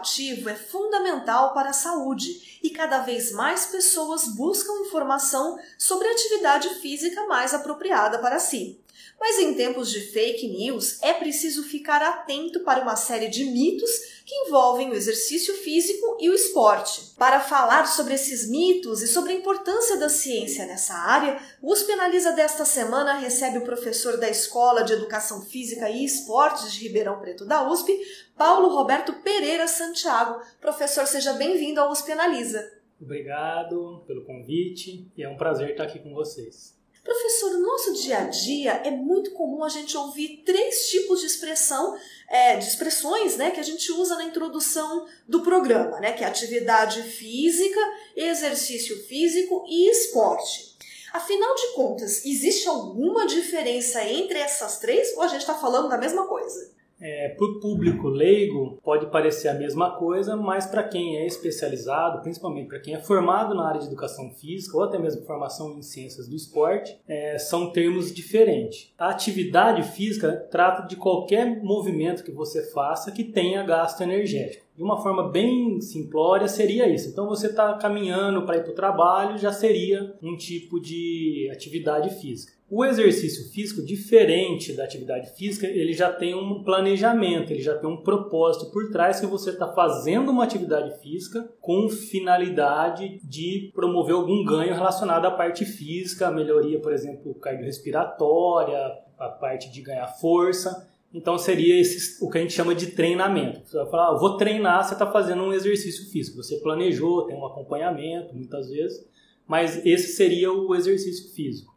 Ativo é fundamental para a saúde e cada vez mais pessoas buscam informação sobre atividade física mais apropriada para si. Mas em tempos de fake news, é preciso ficar atento para uma série de mitos que envolvem o exercício físico e o esporte. Para falar sobre esses mitos e sobre a importância da ciência nessa área, o USP Analisa desta semana recebe o professor da Escola de Educação Física e Esportes de Ribeirão Preto da USP, Paulo Roberto Pereira Santiago. Professor, seja bem-vindo ao USP Analisa. Obrigado pelo convite e é um prazer estar aqui com vocês. Professor, no nosso dia a dia é muito comum a gente ouvir três tipos de expressão, é, de expressões né, que a gente usa na introdução do programa, né, que é atividade física, exercício físico e esporte. Afinal de contas, existe alguma diferença entre essas três ou a gente está falando da mesma coisa? É, para o público leigo, pode parecer a mesma coisa, mas para quem é especializado, principalmente para quem é formado na área de educação física ou até mesmo formação em ciências do esporte, é, são termos diferentes. A atividade física trata de qualquer movimento que você faça que tenha gasto energético. De uma forma bem simplória, seria isso. Então, você está caminhando para ir para o trabalho, já seria um tipo de atividade física. O exercício físico, diferente da atividade física, ele já tem um planejamento, ele já tem um propósito por trás que você está fazendo uma atividade física com finalidade de promover algum ganho relacionado à parte física, a melhoria, por exemplo, cardiorrespiratória, a parte de ganhar força. Então seria esse, o que a gente chama de treinamento. Você vai falar, ah, vou treinar, você está fazendo um exercício físico. Você planejou, tem um acompanhamento, muitas vezes, mas esse seria o exercício físico.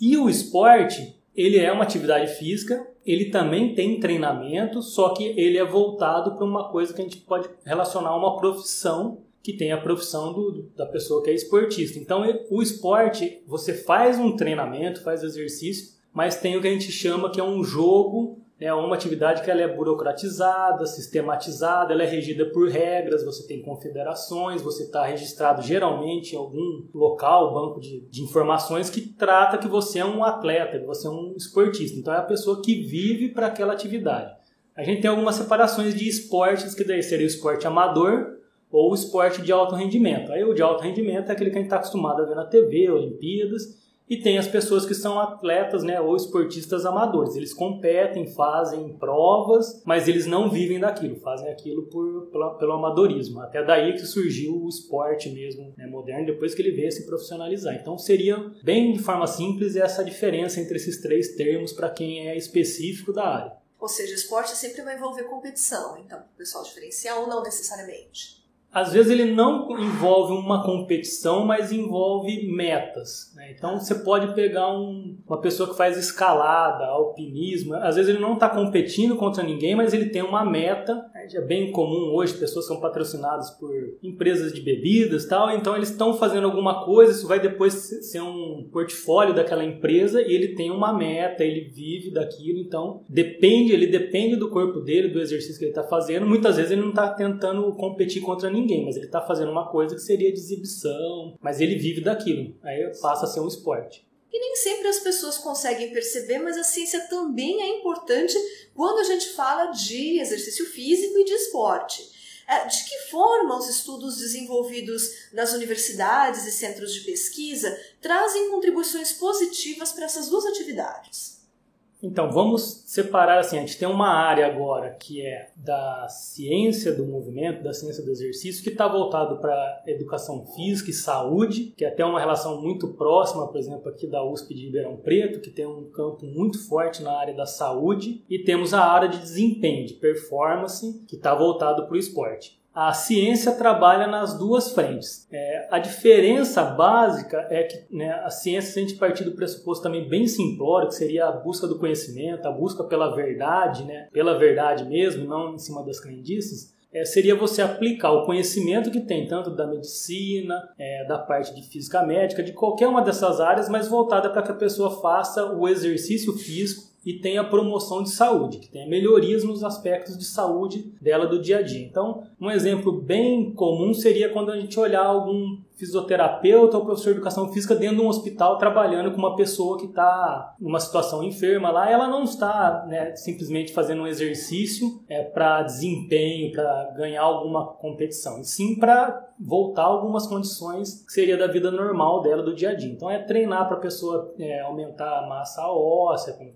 E o esporte, ele é uma atividade física, ele também tem treinamento, só que ele é voltado para uma coisa que a gente pode relacionar a uma profissão que tem a profissão do, da pessoa que é esportista. Então, o esporte, você faz um treinamento, faz exercício, mas tem o que a gente chama que é um jogo é uma atividade que ela é burocratizada, sistematizada, ela é regida por regras, você tem confederações, você está registrado geralmente em algum local, banco de, de, informações que trata que você é um atleta, que você é um esportista. Então é a pessoa que vive para aquela atividade. A gente tem algumas separações de esportes, que daí seria o esporte amador ou o esporte de alto rendimento. Aí o de alto rendimento é aquele que a gente está acostumado a ver na TV, Olimpíadas, e tem as pessoas que são atletas né, ou esportistas amadores. Eles competem, fazem provas, mas eles não vivem daquilo, fazem aquilo por, pelo, pelo amadorismo. Até daí que surgiu o esporte mesmo né, moderno, depois que ele veio se profissionalizar. Então seria, bem de forma simples, essa diferença entre esses três termos para quem é específico da área. Ou seja, esporte sempre vai envolver competição, então o pessoal diferencial ou não necessariamente? Às vezes ele não envolve uma competição, mas envolve metas. Né? Então você pode pegar um, uma pessoa que faz escalada, alpinismo, às vezes ele não está competindo contra ninguém, mas ele tem uma meta. É bem comum hoje, pessoas são patrocinadas por empresas de bebidas tal, então eles estão fazendo alguma coisa, isso vai depois ser um portfólio daquela empresa e ele tem uma meta, ele vive daquilo, então depende, ele depende do corpo dele, do exercício que ele está fazendo. Muitas vezes ele não está tentando competir contra ninguém mas ele está fazendo uma coisa que seria de exibição, mas ele vive daquilo. Aí passa a ser um esporte. E nem sempre as pessoas conseguem perceber, mas a ciência também é importante quando a gente fala de exercício físico e de esporte. É, de que forma os estudos desenvolvidos nas universidades e centros de pesquisa trazem contribuições positivas para essas duas atividades? Então, vamos separar assim, a gente tem uma área agora que é da ciência do movimento, da ciência do exercício, que está voltado para educação física e saúde, que é até uma relação muito próxima, por exemplo, aqui da USP de Ribeirão Preto, que tem um campo muito forte na área da saúde, e temos a área de desempenho, de performance, que está voltado para o esporte. A ciência trabalha nas duas frentes. É, a diferença básica é que né, a ciência, se a gente partir do pressuposto também bem simplório, que seria a busca do conhecimento, a busca pela verdade, né, pela verdade mesmo, não em cima das crendices, é, seria você aplicar o conhecimento que tem, tanto da medicina, é, da parte de física médica, de qualquer uma dessas áreas, mas voltada para que a pessoa faça o exercício físico e tenha promoção de saúde, que tenha melhorias nos aspectos de saúde dela do dia a dia. Então, um exemplo bem comum seria quando a gente olhar algum fisioterapeuta ou professor de educação física dentro de um hospital trabalhando com uma pessoa que está numa situação enferma lá, ela não está né, simplesmente fazendo um exercício é, para desempenho, para ganhar alguma competição, e sim para voltar algumas condições que seria da vida normal dela do dia a dia. Então é treinar para a pessoa é, aumentar a massa óssea, com,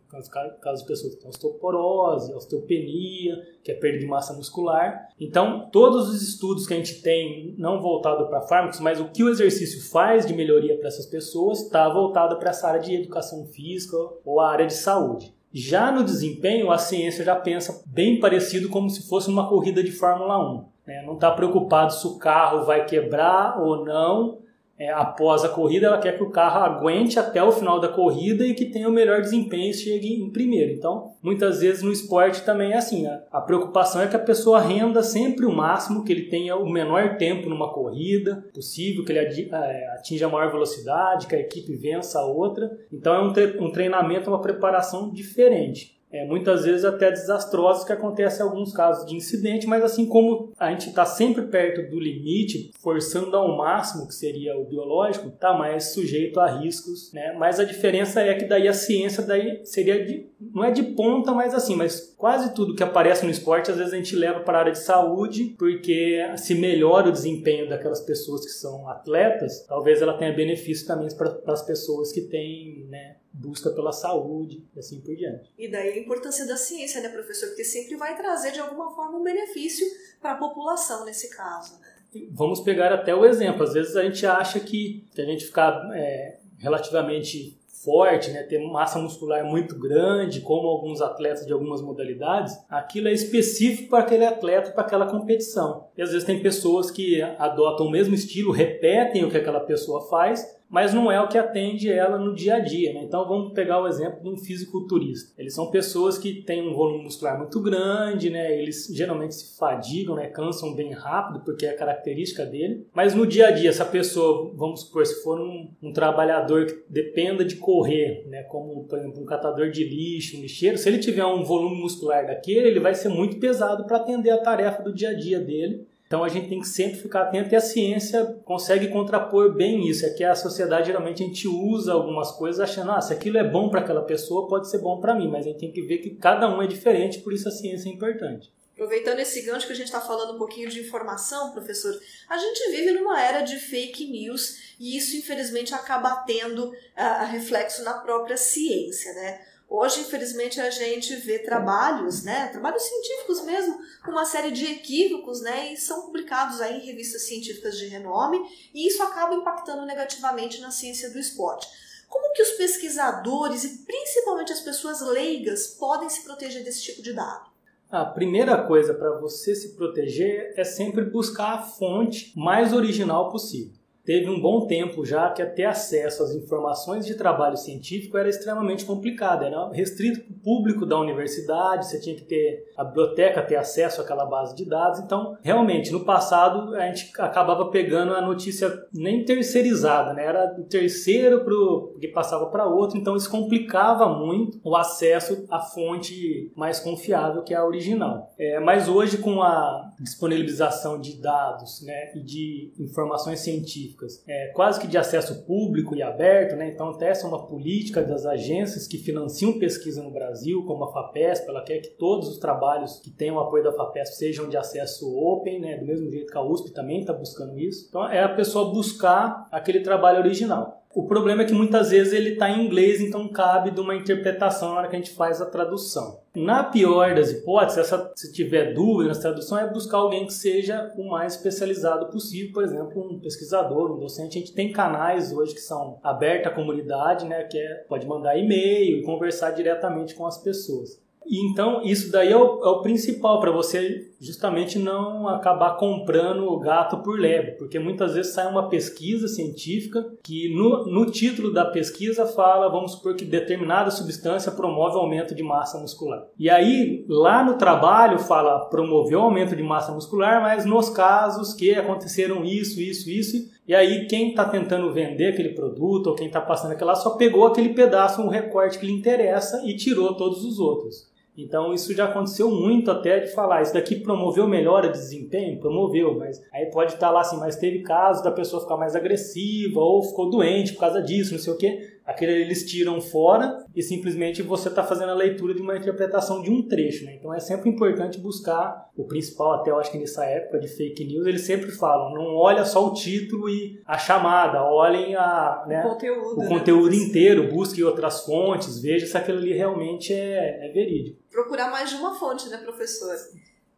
caso de pessoas que têm osteoporose, osteopenia, que é perda de massa muscular. Então todos os estudos que a gente tem, não voltado para fármacos, mas o que o exercício faz de melhoria para essas pessoas está voltado para essa área de educação física ou a área de saúde. Já no desempenho, a ciência já pensa bem parecido como se fosse uma corrida de Fórmula 1. Né? Não está preocupado se o carro vai quebrar ou não, é, após a corrida, ela quer que o carro aguente até o final da corrida e que tenha o melhor desempenho e chegue em primeiro. Então, muitas vezes no esporte também é assim: a, a preocupação é que a pessoa renda sempre o máximo, que ele tenha o menor tempo numa corrida possível, que ele é, atinja a maior velocidade, que a equipe vença a outra. Então, é um, um treinamento, uma preparação diferente é, muitas vezes até desastrosos que acontecem em alguns casos de incidente, mas assim como a gente está sempre perto do limite, forçando ao máximo que seria o biológico, está mais sujeito a riscos, né? Mas a diferença é que daí a ciência daí seria de, não é de ponta, mas assim, mas quase tudo que aparece no esporte às vezes a gente leva para a área de saúde, porque se melhora o desempenho daquelas pessoas que são atletas, talvez ela tenha benefício também para as pessoas que têm, né, busca pela saúde e assim por diante. E daí a importância da ciência, né, professor? Porque sempre vai trazer de alguma forma um benefício para a população nesse caso. Né? Vamos pegar até o exemplo. Às vezes a gente acha que, que a gente ficar é, relativamente forte, né, ter massa muscular muito grande, como alguns atletas de algumas modalidades, aquilo é específico para aquele atleta, para aquela competição. E às vezes tem pessoas que adotam o mesmo estilo, repetem o que aquela pessoa faz, mas não é o que atende ela no dia a dia. Né? Então vamos pegar o exemplo de um fisiculturista. Eles são pessoas que têm um volume muscular muito grande, né? eles geralmente se fadigam, né? cansam bem rápido, porque é a característica dele. Mas no dia a dia, essa pessoa, vamos supor, se for um, um trabalhador que dependa de correr, né? como por exemplo um catador de lixo, um lixeiro, se ele tiver um volume muscular daquele, ele vai ser muito pesado para atender a tarefa do dia a dia dele. Então a gente tem que sempre ficar atento e a ciência consegue contrapor bem isso. É que a sociedade geralmente a gente usa algumas coisas achando, ah, se aquilo é bom para aquela pessoa, pode ser bom para mim, mas a gente tem que ver que cada um é diferente, por isso a ciência é importante. Aproveitando esse gancho que a gente está falando um pouquinho de informação, professor, a gente vive numa era de fake news e isso infelizmente acaba tendo uh, reflexo na própria ciência, né? Hoje, infelizmente, a gente vê trabalhos, né, trabalhos científicos mesmo, com uma série de equívocos, né, e são publicados aí em revistas científicas de renome, e isso acaba impactando negativamente na ciência do esporte. Como que os pesquisadores e principalmente as pessoas leigas podem se proteger desse tipo de dado? A primeira coisa para você se proteger é sempre buscar a fonte mais original possível teve um bom tempo já que ter acesso às informações de trabalho científico era extremamente complicado, era restrito para o público da universidade, você tinha que ter a biblioteca, ter acesso àquela base de dados. Então, realmente, no passado, a gente acabava pegando a notícia nem terceirizada, né? era do terceiro pro, que passava para outro, então isso complicava muito o acesso à fonte mais confiável, que é a original. É, mas hoje, com a disponibilização de dados né, e de informações científicas, científicas, é, quase que de acesso público e aberto, né? então até essa é uma política das agências que financiam pesquisa no Brasil, como a FAPESP, ela quer que todos os trabalhos que tenham apoio da FAPESP sejam de acesso open, né? do mesmo jeito que a USP também está buscando isso. Então é a pessoa buscar aquele trabalho original. O problema é que muitas vezes ele está em inglês, então cabe de uma interpretação na hora que a gente faz a tradução. Na pior das hipóteses, essa, se tiver dúvida na tradução, é buscar alguém que seja o mais especializado possível, por exemplo, um pesquisador, um docente. A gente tem canais hoje que são abertos à comunidade, né, que é, pode mandar e-mail e conversar diretamente com as pessoas. E então, isso daí é o, é o principal para você justamente não acabar comprando o gato por lebre, porque muitas vezes sai uma pesquisa científica que no, no título da pesquisa fala, vamos supor que determinada substância promove aumento de massa muscular. E aí, lá no trabalho fala promoveu aumento de massa muscular, mas nos casos que aconteceram isso, isso, isso, e aí quem está tentando vender aquele produto ou quem está passando aquela só pegou aquele pedaço, um recorte que lhe interessa e tirou todos os outros. Então isso já aconteceu muito até de falar, isso daqui promoveu melhora de desempenho? Promoveu, mas aí pode estar lá assim, mas teve casos da pessoa ficar mais agressiva ou ficou doente por causa disso, não sei o quê. Aquele eles tiram fora e simplesmente você está fazendo a leitura de uma interpretação de um trecho. Né? Então é sempre importante buscar o principal, até eu acho que nessa época de fake news, eles sempre falam, não olha só o título e a chamada, olhem a, né, o conteúdo, o né? conteúdo inteiro, busque outras fontes, veja se aquilo ali realmente é, é verídico. Procurar mais de uma fonte, né, professor?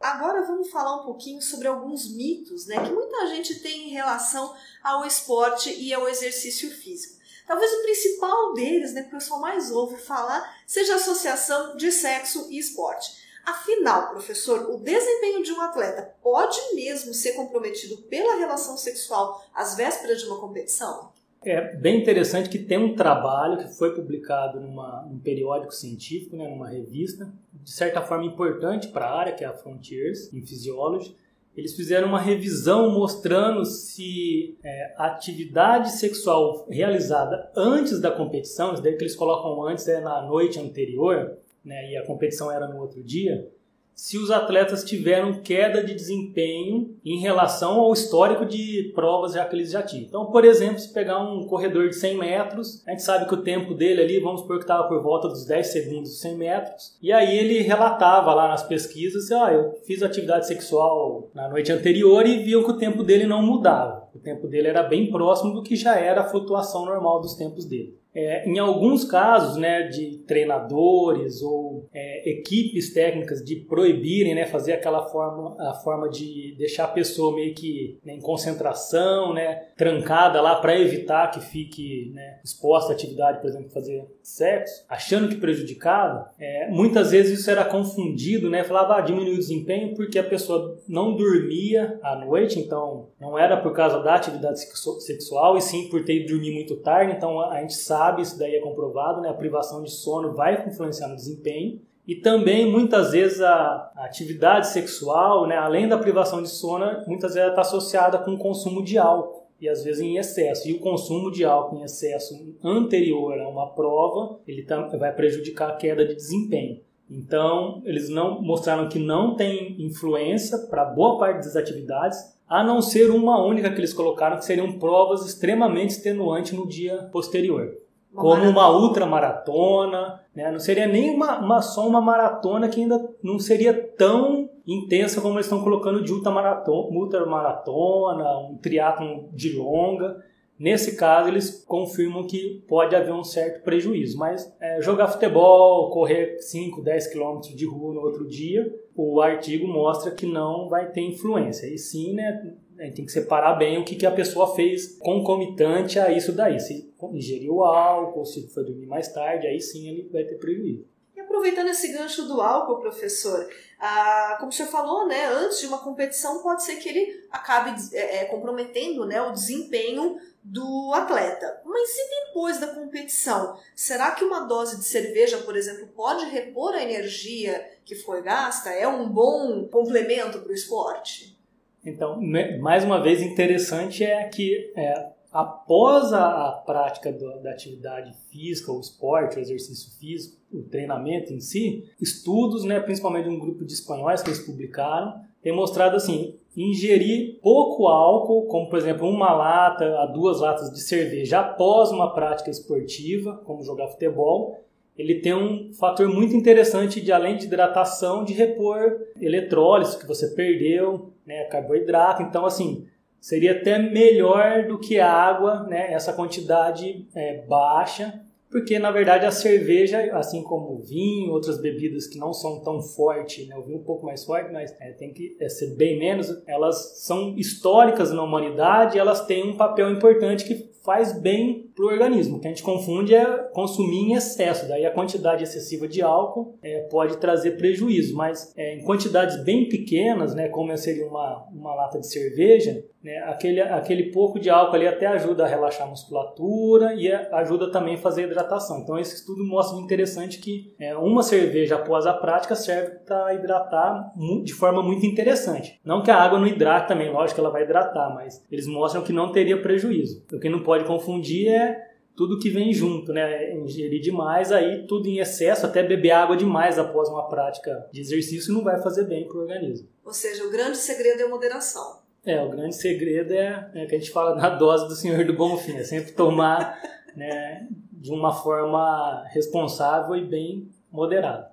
Agora vamos falar um pouquinho sobre alguns mitos né, que muita gente tem em relação ao esporte e ao exercício físico. Talvez o principal deles, né, que o pessoal mais ouve falar, seja a associação de sexo e esporte. Afinal, professor, o desempenho de um atleta pode mesmo ser comprometido pela relação sexual às vésperas de uma competição? É bem interessante que tem um trabalho que foi publicado numa, num periódico científico, né, numa revista, de certa forma importante para a área, que é a Frontiers in Physiology, eles fizeram uma revisão mostrando se é, a atividade sexual realizada antes da competição, isso daí que eles colocam antes é na noite anterior, né, e a competição era no outro dia, se os atletas tiveram queda de desempenho em relação ao histórico de provas já que eles já tinham. Então, por exemplo, se pegar um corredor de 100 metros, a gente sabe que o tempo dele ali, vamos supor que estava por volta dos 10 segundos dos 100 metros, e aí ele relatava lá nas pesquisas, ah, eu fiz atividade sexual na noite anterior e viu que o tempo dele não mudava. O tempo dele era bem próximo do que já era a flutuação normal dos tempos dele. É, em alguns casos, né, de treinadores ou é, equipes técnicas de proibirem, né, fazer aquela forma, a forma de deixar a pessoa meio que né, em concentração, né, trancada lá para evitar que fique né, exposta à atividade, por exemplo, fazer sexo, achando que prejudicava, é, muitas vezes isso era confundido, né, falava ah, diminuiu o desempenho porque a pessoa não dormia à noite, então não era por causa da atividade sexual e sim por ter dormido muito tarde, então a gente sabe isso daí é comprovado, né? A privação de sono vai influenciar no desempenho. E também, muitas vezes, a, atividade sexual, né, além da privação de sono, muitas vezes está associada com o consumo de álcool, e às vezes em excesso. E o consumo de álcool em excesso anterior a uma prova, ele tá, vai prejudicar a queda de desempenho. Então, eles não mostraram que não tem influência para boa parte das atividades, a não ser uma única que eles colocaram, que seriam provas extremamente extenuantes no dia posterior como uma ultramaratona, né? não seria nem uma, uma, só uma maratona que ainda não seria tão intensa como eles estão colocando de ultramaratona, ultramaratona um triatlon de longa. Nesse caso, eles confirmam que pode haver um certo prejuízo, mas é, jogar futebol, correr 5, 10 quilômetros de rua no outro dia, o artigo mostra que não vai ter influência. E sim, né, tem que separar bem o que, que a pessoa fez concomitante a isso daí. Se ingeriu álcool, se foi dormir mais tarde, aí sim ele vai ter prejuízo. E aproveitando esse gancho do álcool, professor, ah, como o senhor falou, né, antes de uma competição pode ser que ele acabe é, é, comprometendo né, o desempenho do atleta. Mas e depois da competição? Será que uma dose de cerveja, por exemplo, pode repor a energia que foi gasta? É um bom complemento para o esporte? Então, mais uma vez, interessante é que é, após a, a prática do, da atividade física, o esporte, o exercício físico, o treinamento em si, estudos, né, principalmente de um grupo de espanhóis que eles publicaram, tem mostrado assim, ingerir pouco álcool, como por exemplo uma lata a duas latas de cerveja após uma prática esportiva, como jogar futebol, ele tem um fator muito interessante de além de hidratação, de repor eletrólitos que você perdeu, né, carboidrato. Então, assim, seria até melhor do que a água, né, essa quantidade é, baixa, porque na verdade a cerveja, assim como o vinho, outras bebidas que não são tão fortes, né, o vinho um pouco mais forte, mas é, tem que é, ser bem menos, elas são históricas na humanidade, elas têm um papel importante que faz bem para o organismo. O que a gente confunde é consumir em excesso. Daí a quantidade excessiva de álcool é, pode trazer prejuízo, mas é, em quantidades bem pequenas, né, como seria uma, uma lata de cerveja, né, aquele, aquele pouco de álcool ali até ajuda a relaxar a musculatura e ajuda também a fazer hidratação. Então esse estudo mostra interessante que é, uma cerveja após a prática serve para hidratar de forma muito interessante. Não que a água não hidrate também, lógico que ela vai hidratar, mas eles mostram que não teria prejuízo. O que não pode confundir é tudo que vem junto, né? Ingerir demais, aí tudo em excesso, até beber água demais após uma prática de exercício não vai fazer bem para o organismo. Ou seja, o grande segredo é a moderação. É, o grande segredo é, é que a gente fala na dose do Senhor do Bom Fim, é sempre tomar né, de uma forma responsável e bem moderada.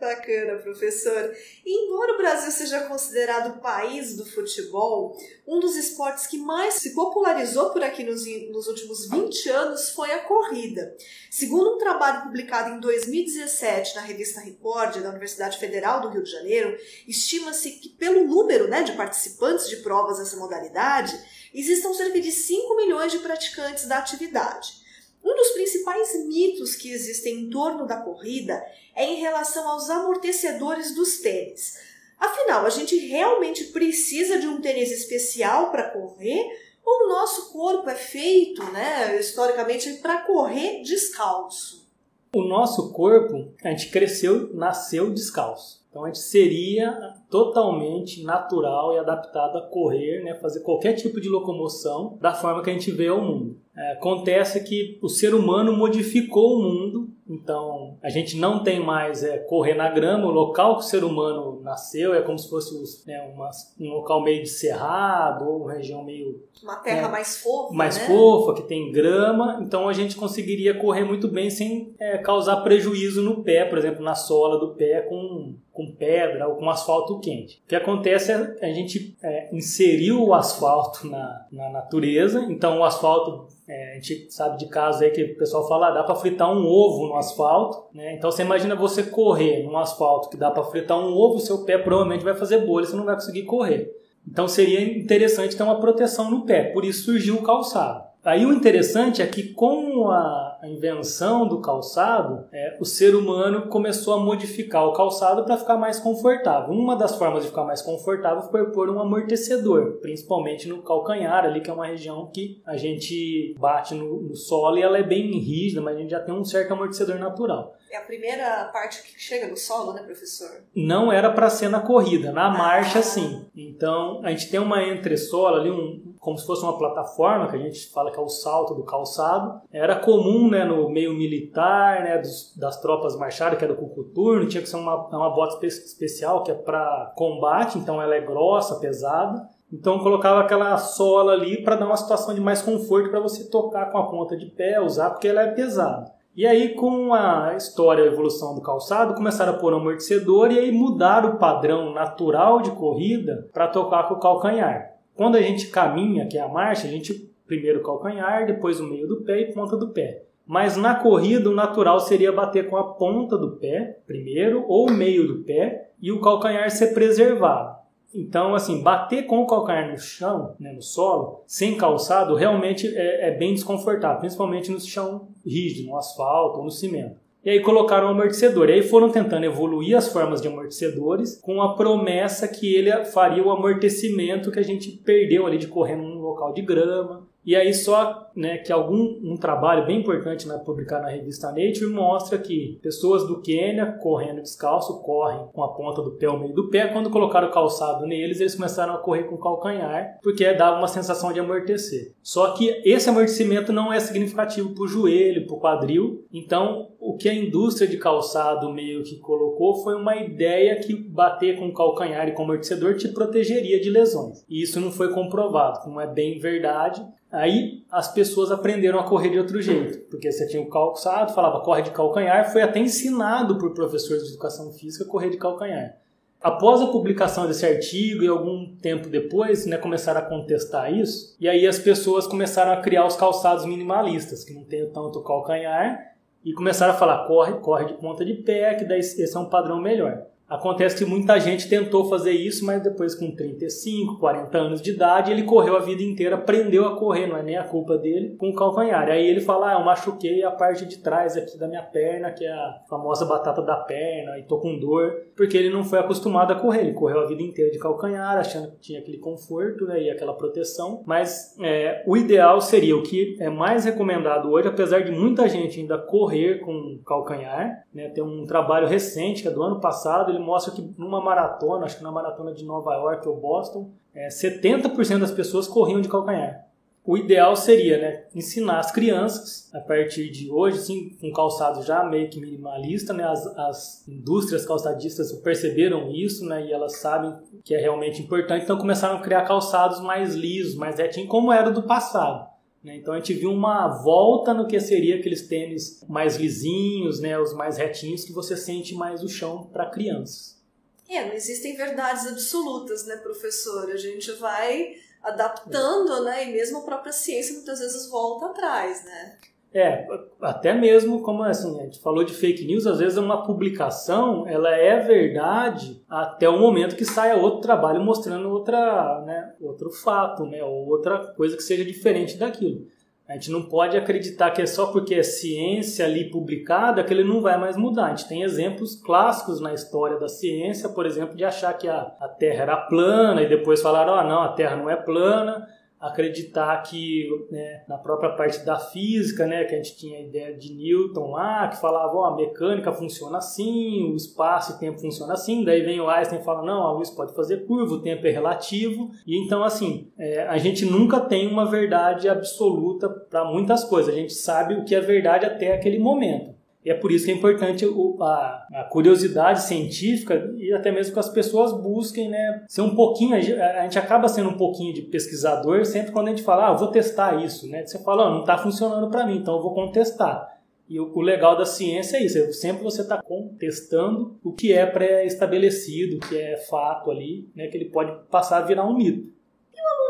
Bacana, professor. E embora o Brasil seja considerado o país do futebol, um dos esportes que mais se popularizou por aqui nos, nos últimos 20 anos foi a corrida. Segundo um trabalho publicado em 2017 na revista Record da Universidade Federal do Rio de Janeiro, estima-se que pelo número né, de participantes de provas dessa modalidade, existam cerca de 5 milhões de praticantes da atividade. Um dos principais mitos que existem em torno da corrida é em relação aos amortecedores dos tênis. Afinal, a gente realmente precisa de um tênis especial para correr ou o nosso corpo é feito, né, historicamente, para correr descalço? O nosso corpo, a gente cresceu, nasceu descalço. Então a gente seria totalmente natural e adaptado a correr, né, fazer qualquer tipo de locomoção da forma que a gente vê o mundo. É, acontece que o ser humano modificou o mundo, então a gente não tem mais é, correr na grama, o local que o ser humano nasceu é como se fosse né, uma, um local meio de cerrado ou uma região meio. Uma terra é, mais fofa. Mais né? fofa, que tem grama, então a gente conseguiria correr muito bem sem é, causar prejuízo no pé, por exemplo, na sola do pé com, com pedra ou com asfalto quente. O que acontece é a gente é, inseriu o asfalto na, na natureza, então o asfalto é, a gente sabe de casos aí que o pessoal fala, ah, dá para fritar um ovo no asfalto, né? Então você imagina você correr num asfalto que dá para fritar um ovo, seu pé provavelmente vai fazer bolha, você não vai conseguir correr. Então seria interessante ter uma proteção no pé, por isso surgiu o calçado. Aí o interessante é que com a invenção do calçado, é, o ser humano começou a modificar o calçado para ficar mais confortável. Uma das formas de ficar mais confortável foi pôr um amortecedor, principalmente no calcanhar ali, que é uma região que a gente bate no, no solo e ela é bem rígida, mas a gente já tem um certo amortecedor natural. É a primeira parte que chega no solo, né, professor? Não era para ser na corrida, na marcha sim. Então a gente tem uma entressola ali, um, como se fosse uma plataforma que a gente fala que é o salto do calçado. Era comum, né, no meio militar, né, dos, das tropas marcharem, que era o cucuturno, tinha que ser uma, uma bota especial que é para combate, então ela é grossa, pesada. Então colocava aquela sola ali para dar uma situação de mais conforto para você tocar com a ponta de pé, usar porque ela é pesada. E aí, com a história, a evolução do calçado, começaram a pôr um amortecedor e aí mudaram o padrão natural de corrida para tocar com o calcanhar. Quando a gente caminha, que é a marcha, a gente primeiro o calcanhar, depois o meio do pé e ponta do pé. Mas na corrida, o natural seria bater com a ponta do pé primeiro, ou o meio do pé, e o calcanhar ser preservado. Então, assim, bater com o calcanhar no chão, né, no solo, sem calçado, realmente é, é bem desconfortável, principalmente no chão rígido, no asfalto ou no cimento. E aí colocaram o amortecedor. E aí foram tentando evoluir as formas de amortecedores com a promessa que ele faria o amortecimento que a gente perdeu ali de correr num local de grama, e aí só né, que algum um trabalho bem importante né, publicado na revista Nature mostra que pessoas do Quênia correndo descalço correm com a ponta do pé ao meio do pé. Quando colocaram o calçado neles, eles começaram a correr com o calcanhar, porque dava uma sensação de amortecer. Só que esse amortecimento não é significativo para o joelho, para o quadril. Então, o que a indústria de calçado meio que colocou foi uma ideia que bater com o calcanhar e com o amortecedor te protegeria de lesões. E isso não foi comprovado, não é bem verdade. Aí as pessoas aprenderam a correr de outro jeito, porque você tinha o calçado, falava corre de calcanhar, foi até ensinado por professores de educação física a correr de calcanhar. Após a publicação desse artigo e algum tempo depois, né, começaram a contestar isso, e aí as pessoas começaram a criar os calçados minimalistas, que não tem tanto calcanhar, e começaram a falar corre, corre de ponta de pé, que daí esse é um padrão melhor. Acontece que muita gente tentou fazer isso, mas depois com 35, 40 anos de idade, ele correu a vida inteira, aprendeu a correr, não é nem a culpa dele, com o calcanhar. Aí ele fala, ah, eu machuquei a parte de trás aqui da minha perna, que é a famosa batata da perna, e tô com dor, porque ele não foi acostumado a correr. Ele correu a vida inteira de calcanhar, achando que tinha aquele conforto né, e aquela proteção. Mas é, o ideal seria, o que é mais recomendado hoje, apesar de muita gente ainda correr com calcanhar, né, tem um trabalho recente, que é do ano passado, ele mostra que numa maratona, acho que na maratona de Nova York ou Boston, é, 70% das pessoas corriam de calcanhar. O ideal seria né, ensinar as crianças, a partir de hoje, sim, com calçado já meio que minimalista, né, as, as indústrias calçadistas perceberam isso né, e elas sabem que é realmente importante, então começaram a criar calçados mais lisos, mais retinhos, como era do passado. Né? Então a gente viu uma volta no que seria aqueles tênis mais lisinhos, né, os mais retinhos, que você sente mais o chão para crianças. É, não existem verdades absolutas, né, professor? A gente vai adaptando, né, e mesmo a própria ciência muitas vezes volta atrás, né? É, até mesmo como assim, a gente falou de fake news, às vezes uma publicação, ela é verdade até o momento que saia outro trabalho mostrando outra, né, outro fato, né, ou outra coisa que seja diferente daquilo. A gente não pode acreditar que é só porque é ciência ali publicada que ele não vai mais mudar. A gente tem exemplos clássicos na história da ciência, por exemplo, de achar que a, a Terra era plana e depois falaram, ah, não, a Terra não é plana acreditar que né, na própria parte da física, né, que a gente tinha a ideia de Newton lá, que falava, ó, a mecânica funciona assim, o espaço e tempo funciona assim, daí vem o Einstein e fala, não, a luz pode fazer curva, o tempo é relativo, e então assim, é, a gente nunca tem uma verdade absoluta para muitas coisas, a gente sabe o que é verdade até aquele momento. E é por isso que é importante a, a, curiosidade científica e até mesmo que as pessoas busquem né, ser um pouquinho. A gente acaba sendo um pouquinho de pesquisador sempre quando a gente fala, ah, vou testar isso. Né? Você fala, oh, não está funcionando para mim, então eu vou contestar. E o, o, legal da ciência é isso, é sempre você está contestando o que é pré-estabelecido, o que é fato ali, né, que ele pode passar a virar um mito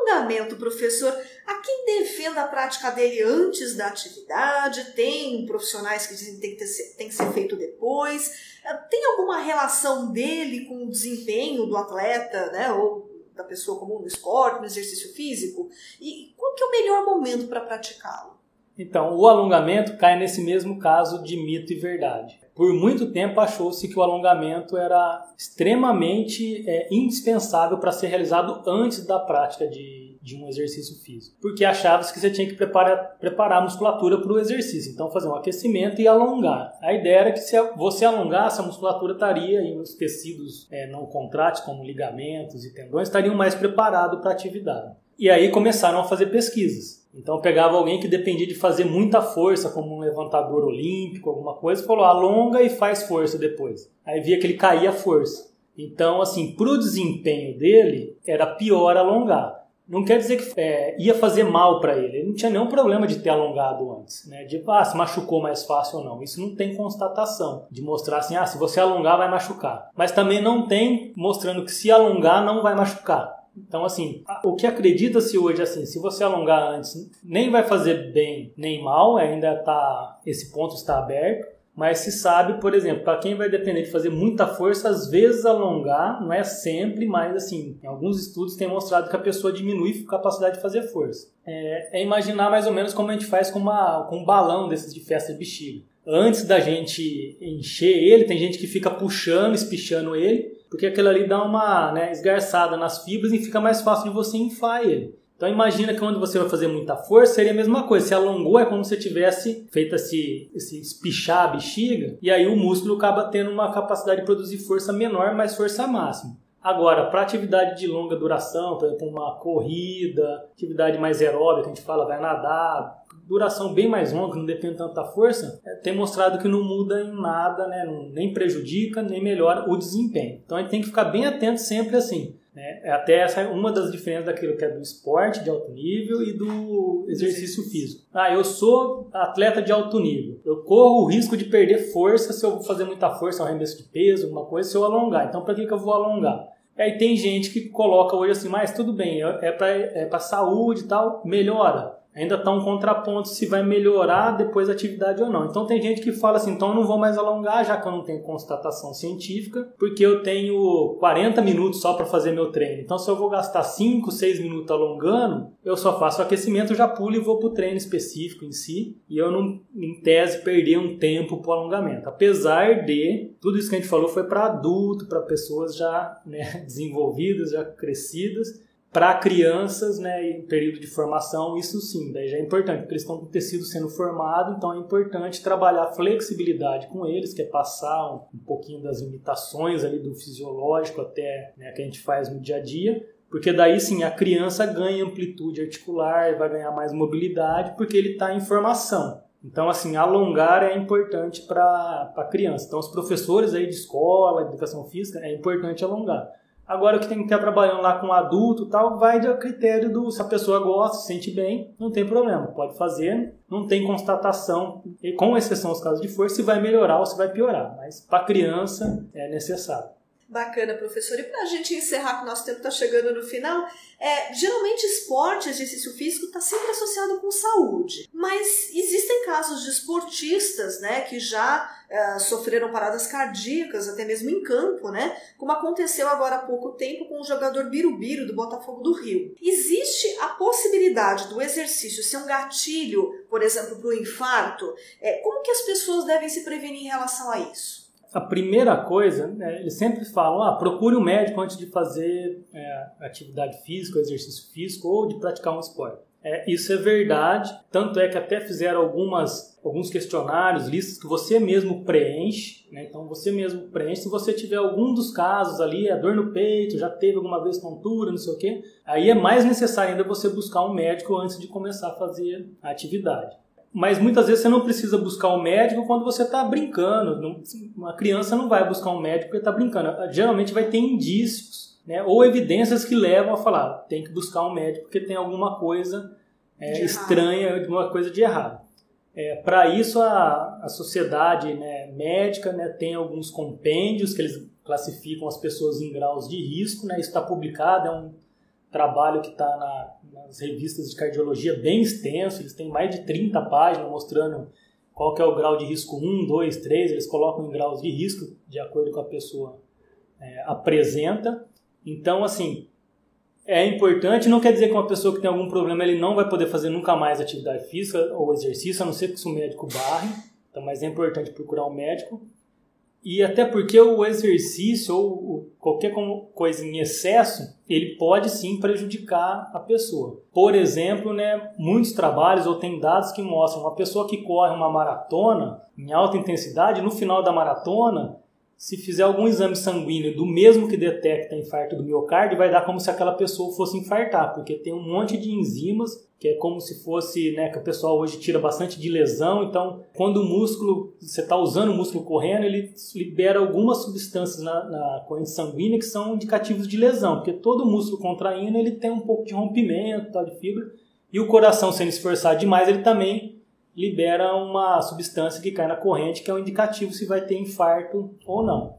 alongamento, professor, há quem defenda a prática dele antes da atividade, tem profissionais que dizem que tem que, ter, tem que ser feito depois. Eh, tem alguma relação dele com o desempenho do atleta, né, ou da pessoa comum no esporte, no exercício físico? E qual que é o melhor momento para praticá-lo? Então, o alongamento cai nesse mesmo caso de mito e verdade. Por muito tempo achou-se que o alongamento era extremamente é, indispensável para ser realizado antes da prática de, de um exercício físico. Porque achava-se que você tinha que preparar, preparar a musculatura para o exercício. Então, fazer um aquecimento e alongar. A ideia era que se você alongasse, a musculatura estaria e os tecidos é, não contráteis, como ligamentos e tendões, estariam mais preparados para a atividade. E aí começaram a fazer pesquisas. Então pegava alguém que dependia de fazer muita força, como um levantador olímpico, alguma coisa, e falou alonga e faz força depois. Aí via que ele caía a força. Então, assim, para o desempenho dele, era pior alongar. Não quer dizer que é, ia fazer mal para ele. Ele não tinha nenhum problema de ter alongado antes, né? De ah, se machucou mais fácil ou não. Isso não tem constatação de mostrar assim, ah, se você alongar vai machucar. Mas também não tem mostrando que se alongar não vai machucar. Então, assim, o que acredita-se hoje, assim, se você alongar antes, nem vai fazer bem nem mal, ainda tá, esse ponto está aberto, mas se sabe, por exemplo, para quem vai depender de fazer muita força, às vezes alongar, não é sempre, mas assim, alguns estudos tem mostrado que a pessoa diminui a capacidade de fazer força. É, é imaginar mais ou menos como a gente faz com, uma, com um balão desses de festa de bexiga. Antes da gente encher ele, tem gente que fica puxando, espichando ele, porque aquilo ali dá uma né, esgarçada nas fibras e fica mais fácil de você inflar ele. Então imagina que quando você vai fazer muita força, seria a mesma coisa. Se alongou, é como se tivesse feito esse, esse espichar a bexiga, e aí o músculo acaba tendo uma capacidade de produzir força menor, mas força máxima. Agora, para atividade de longa duração, por exemplo, uma corrida, atividade mais aeróbica, a gente fala, vai nadar, duração bem mais longa, não depende tanto da força, é, tem mostrado que não muda em nada, né? nem prejudica, nem melhora o desempenho. Então a gente tem que ficar bem atento sempre assim. Né? É até essa uma das diferenças daquilo que é do esporte de alto nível e do exercício físico. Ah, eu sou atleta de alto nível. Eu corro o risco de perder força se eu fazer muita força, um arremesso de peso, alguma coisa, se eu alongar. Então, para que, que eu vou alongar? Aí tem gente que coloca hoje assim, mas tudo bem, é para é saúde e tal, melhora. Ainda está um contraponto se vai melhorar depois a atividade ou não. Então tem gente que fala assim, então eu não vou mais alongar já que eu não tenho constatação científica, porque eu tenho 40 minutos só para fazer meu treino. Então se eu vou gastar 5, 6 minutos alongando, eu só faço aquecimento, já pulo e vou para o treino específico em si, e eu não, em tese, perder um tempo para alongamento. Apesar de tudo isso que a gente falou foi para adulto, para pessoas já né, desenvolvidas, já crescidas, para crianças, né, em período de formação, isso sim, daí já é importante, porque eles estão com tecido sendo formado, então é importante trabalhar flexibilidade com eles, que é passar um, um pouquinho das limitações ali do fisiológico até né, que a gente faz no dia a dia, porque daí sim a criança ganha amplitude articular, vai ganhar mais mobilidade, porque ele está em formação. Então, assim, alongar é importante para a criança. Então, os professores aí de escola, educação física, é importante alongar. Agora, o que tem que estar trabalhando lá com adulto tal, vai de critério do se a pessoa gosta, se sente bem, não tem problema, pode fazer, não tem constatação, com exceção dos casos de força, se vai melhorar ou se vai piorar. Mas para criança é necessário. Bacana, professor. E para a gente encerrar, que o nosso tempo está chegando no final, é, geralmente esporte, exercício físico está sempre associado com saúde. Mas existem casos de esportistas né, que já é, sofreram paradas cardíacas, até mesmo em campo, né? Como aconteceu agora há pouco tempo com o jogador Birubiru do Botafogo do Rio. Existe a possibilidade do exercício ser um gatilho, por exemplo, para o infarto? É, como que as pessoas devem se prevenir em relação a isso? A primeira coisa, né, eles sempre falam, ah, procure um médico antes de fazer é, atividade física, exercício físico ou de praticar um esporte. É, isso é verdade, tanto é que até fizeram algumas, alguns questionários, listas que você mesmo preenche, né? então você mesmo preenche, se você tiver algum dos casos ali, a dor no peito, já teve alguma vez tontura, não sei o quê, aí é mais necessário ainda você buscar um médico antes de começar a fazer a atividade mas muitas vezes você não precisa buscar um médico quando você está brincando. Uma criança não vai buscar um médico porque está brincando. Geralmente vai ter indícios né, ou evidências que levam a falar tem que buscar um médico porque tem alguma coisa é, estranha, alguma coisa de errado. É, Para isso, a, a sociedade né, médica né, tem alguns compêndios que eles classificam as pessoas em graus de risco. Né, isso está publicado, é um trabalho que está na, nas revistas de cardiologia bem extenso, eles têm mais de 30 páginas mostrando qual que é o grau de risco 1, 2, 3, eles colocam em graus de risco de acordo com a pessoa é, apresenta. Então, assim, é importante, não quer dizer que uma pessoa que tem algum problema ele não vai poder fazer nunca mais atividade física ou exercício, a não ser que o médico barre, então, mas é importante procurar um médico. E até porque o exercício ou qualquer coisa em excesso, ele pode sim prejudicar a pessoa. Por exemplo, né, muitos trabalhos ou tem dados que mostram uma pessoa que corre uma maratona em alta intensidade, no final da maratona, se fizer algum exame sanguíneo do mesmo que detecta infarto do miocárdio, vai dar como se aquela pessoa fosse infartar, porque tem um monte de enzimas que é como se fosse, né, que o pessoal hoje tira bastante de lesão, então quando o músculo, você está usando o músculo correndo, ele libera algumas substâncias na, na, corrente sanguínea que são indicativos de lesão, porque todo músculo contraindo ele tem um pouco de rompimento, tal, de fibra, e o coração sendo esforçado demais, ele também libera uma substância que cai na corrente, que é um indicativo se vai ter infarto ou não.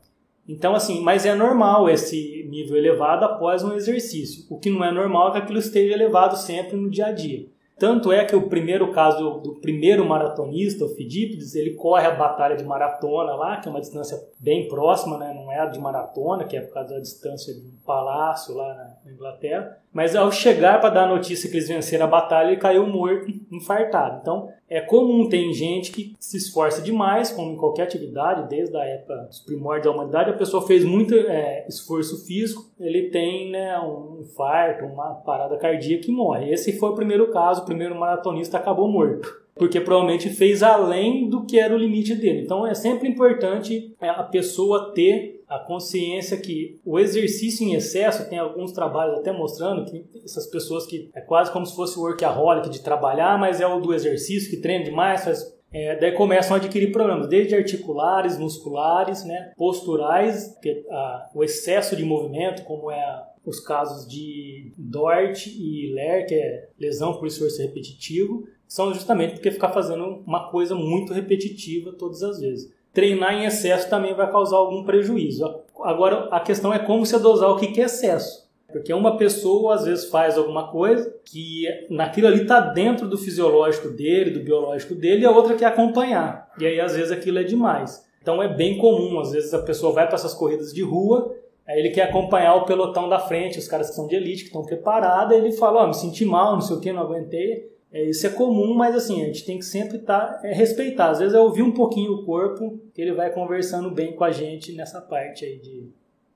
Então, assim, mas é normal esse nível elevado após um exercício. O que não é normal é que aquilo esteja elevado sempre no dia a dia. Tanto é que o primeiro caso do primeiro maratonista, o Fidípides, ele corre a batalha de maratona lá, que é uma distância bem próxima, né? não é a de maratona, que é por causa da distância de um palácio lá na Inglaterra. Mas ao chegar para dar a notícia que eles venceram a batalha, ele caiu morto, infartado. Então é comum, tem gente que se esforça demais, como em qualquer atividade, desde a época dos primórdios da humanidade, a pessoa fez muito é, esforço físico, ele tem né, um infarto, uma parada cardíaca e morre. Esse foi o primeiro caso, primeiro maratonista acabou morto porque provavelmente fez além do que era o limite dele. Então é sempre importante é, a pessoa ter a consciência que o exercício em excesso, tem alguns trabalhos até mostrando que essas pessoas que é quase como se fosse o workaholic de trabalhar, mas é o do exercício que treina demais, faz é, daí começam a adquirir problemas, desde articulares, musculares, né, posturais, que, a, o excesso de movimento, como é a, os casos de DORT e LER, que é lesão por esforço repetitivo, são justamente porque ficar fazendo uma coisa muito repetitiva todas as vezes treinar em excesso também vai causar algum prejuízo. Agora, a questão é como você dosar o que é excesso. Porque uma pessoa às vezes faz alguma coisa que naquilo ali está dentro do fisiológico dele, do biológico dele, e a outra quer acompanhar. E aí às vezes aquilo é demais. Então é bem comum, às vezes a pessoa vai para essas corridas de rua, aí ele quer acompanhar o pelotão da frente, os caras que são de elite, que estão preparados, ele fala, ó, oh, me senti mal, não sei o que, não aguentei. É, isso é comum, mas assim, a gente tem que sempre estar, tá, é, respeitar. Às vezes é ouvir um pouquinho o corpo, que ele vai conversando bem com a gente nessa parte aí de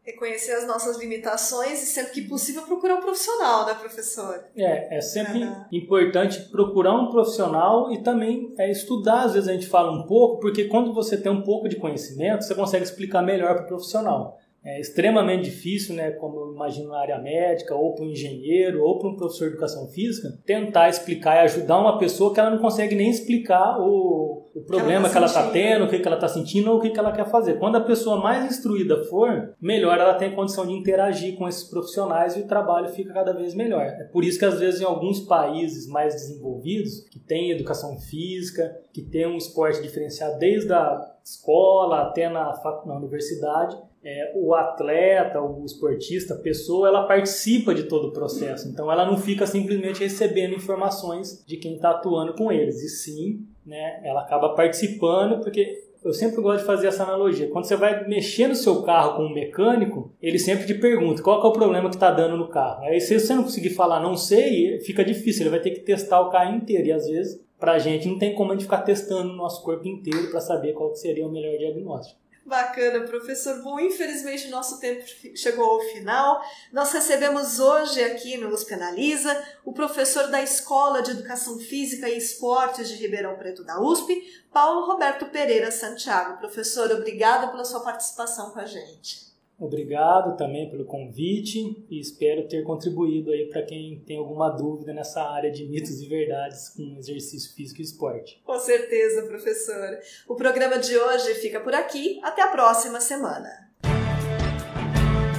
reconhecer as nossas limitações e, sempre que possível, procurar um profissional, né, professor? É, é sempre uhum. importante procurar um profissional e também é, estudar. Às vezes a gente fala um pouco, porque quando você tem um pouco de conhecimento, você consegue explicar melhor para o profissional é extremamente difícil, né, como eu imagino na área médica, ou para um engenheiro, ou para um professor de educação física, tentar explicar e ajudar uma pessoa que ela não consegue nem explicar o, o problema que ela está tá tendo, o que, que ela está sentindo ou o que, que ela quer fazer. Quando a pessoa mais instruída for, melhor ela tem condição de interagir com esses profissionais e o trabalho fica cada vez melhor. É por isso que às vezes em alguns países mais desenvolvidos, que tem educação física, que tem um esporte diferenciado desde a escola até na, na universidade, é, o atleta, o esportista, a pessoa, ela participa de todo o processo. Então, ela não fica simplesmente recebendo informações de quem está atuando com eles. E sim, né, ela acaba participando, porque eu sempre gosto de fazer essa analogia. Quando você vai mexer no seu carro com um mecânico, ele sempre te pergunta qual é o problema que está dando no carro. Aí, se você não conseguir falar não sei, fica difícil. Ele vai ter que testar o carro inteiro. E às vezes, para a gente, não tem como a gente ficar testando o nosso corpo inteiro para saber qual seria o melhor diagnóstico. Bacana, professor. Bom, infelizmente nosso tempo chegou ao final. Nós recebemos hoje aqui no USP Analisa o professor da Escola de Educação Física e Esportes de Ribeirão Preto da USP, Paulo Roberto Pereira Santiago. Professor, obrigada pela sua participação com a gente. Obrigado também pelo convite e espero ter contribuído aí para quem tem alguma dúvida nessa área de mitos e verdades com exercício físico e esporte. Com certeza, professor. O programa de hoje fica por aqui. Até a próxima semana.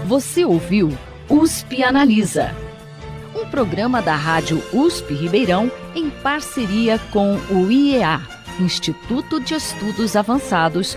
Você ouviu USP Analisa, um programa da Rádio USP Ribeirão em parceria com o IEA, Instituto de Estudos Avançados